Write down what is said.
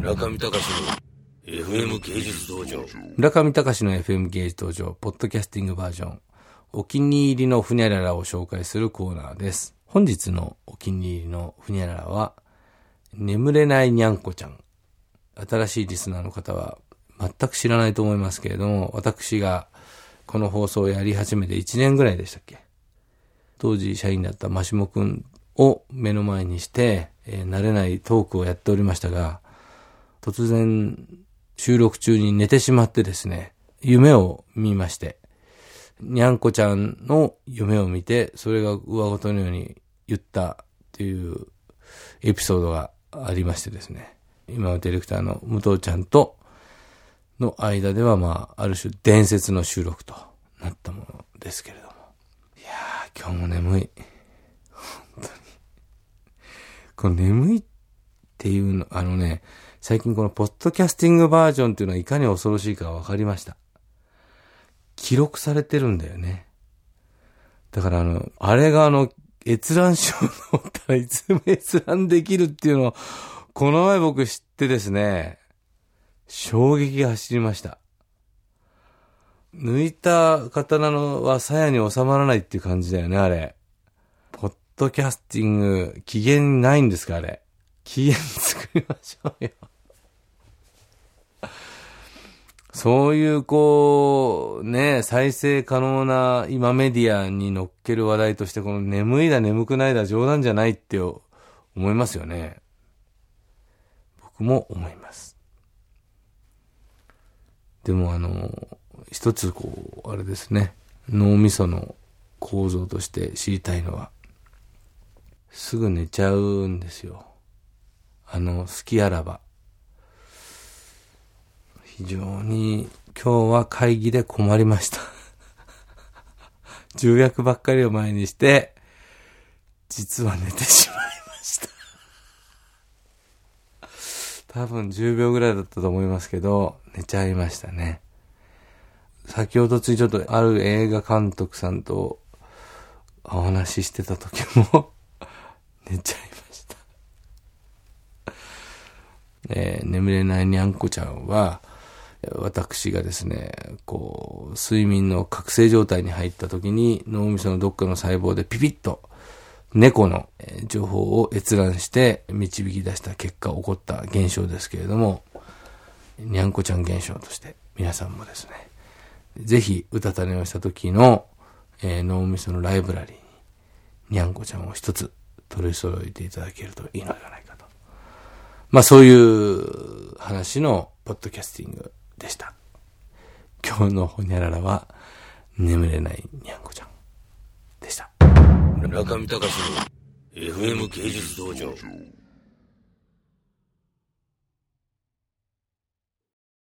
村上隆の FM 芸術道場。村上隆の FM 芸術道場、ポッドキャスティングバージョン。お気に入りのふにゃららを紹介するコーナーです。本日のお気に入りのふにゃららは、眠れないにゃんこちゃん。新しいリスナーの方は全く知らないと思いますけれども、私がこの放送をやり始めて1年ぐらいでしたっけ当時社員だったマシモくんを目の前にして、えー慣れないトークをやっておりましたが、突然収録中に寝てしまってですね、夢を見まして、にゃんこちゃんの夢を見て、それが上ごとのように言ったっていうエピソードがありましてですね、今のディレクターの武藤ちゃんとの間ではまあ、ある種伝説の収録となったものですけれども。いやー、今日も眠い。本当に。この眠いっっていうの、あのね、最近このポッドキャスティングバージョンっていうのはいかに恐ろしいか分かりました。記録されてるんだよね。だからあの、あれがあの、閲覧症のったらいつも閲覧できるっていうのを、この前僕知ってですね、衝撃が走りました。抜いた刀のは鞘に収まらないっていう感じだよね、あれ。ポッドキャスティング、期限ないんですか、あれ。期限作りましょうよ。そういう、こう、ね、再生可能な今メディアに乗っける話題として、この眠いだ眠くないだ冗談じゃないって思いますよね。僕も思います。でもあの、一つこう、あれですね、脳みその構造として知りたいのは、すぐ寝ちゃうんですよ。あの、好きあらば。非常に今日は会議で困りました。重役ばっかりを前にして、実は寝てしまいました。多分10秒ぐらいだったと思いますけど、寝ちゃいましたね。先ほどついちょっとある映画監督さんとお話ししてた時も 寝ちゃいました。えー眠れないにゃんこちゃんは、私がですね、こう、睡眠の覚醒状態に入った時に脳みそのどっかの細胞でピピッと猫の情報を閲覧して導き出した結果起こった現象ですけれども、にゃんこちゃん現象として皆さんもですね、ぜひうたた寝をした時の、えー脳みそのライブラリーににゃんこちゃんを一つ取り揃えていただけるといいのではないか。まあそういう話のポッドキャスティングでした。今日のほにゃららは眠れないにゃんこちゃんでした。村上隆の FM 芸術道場。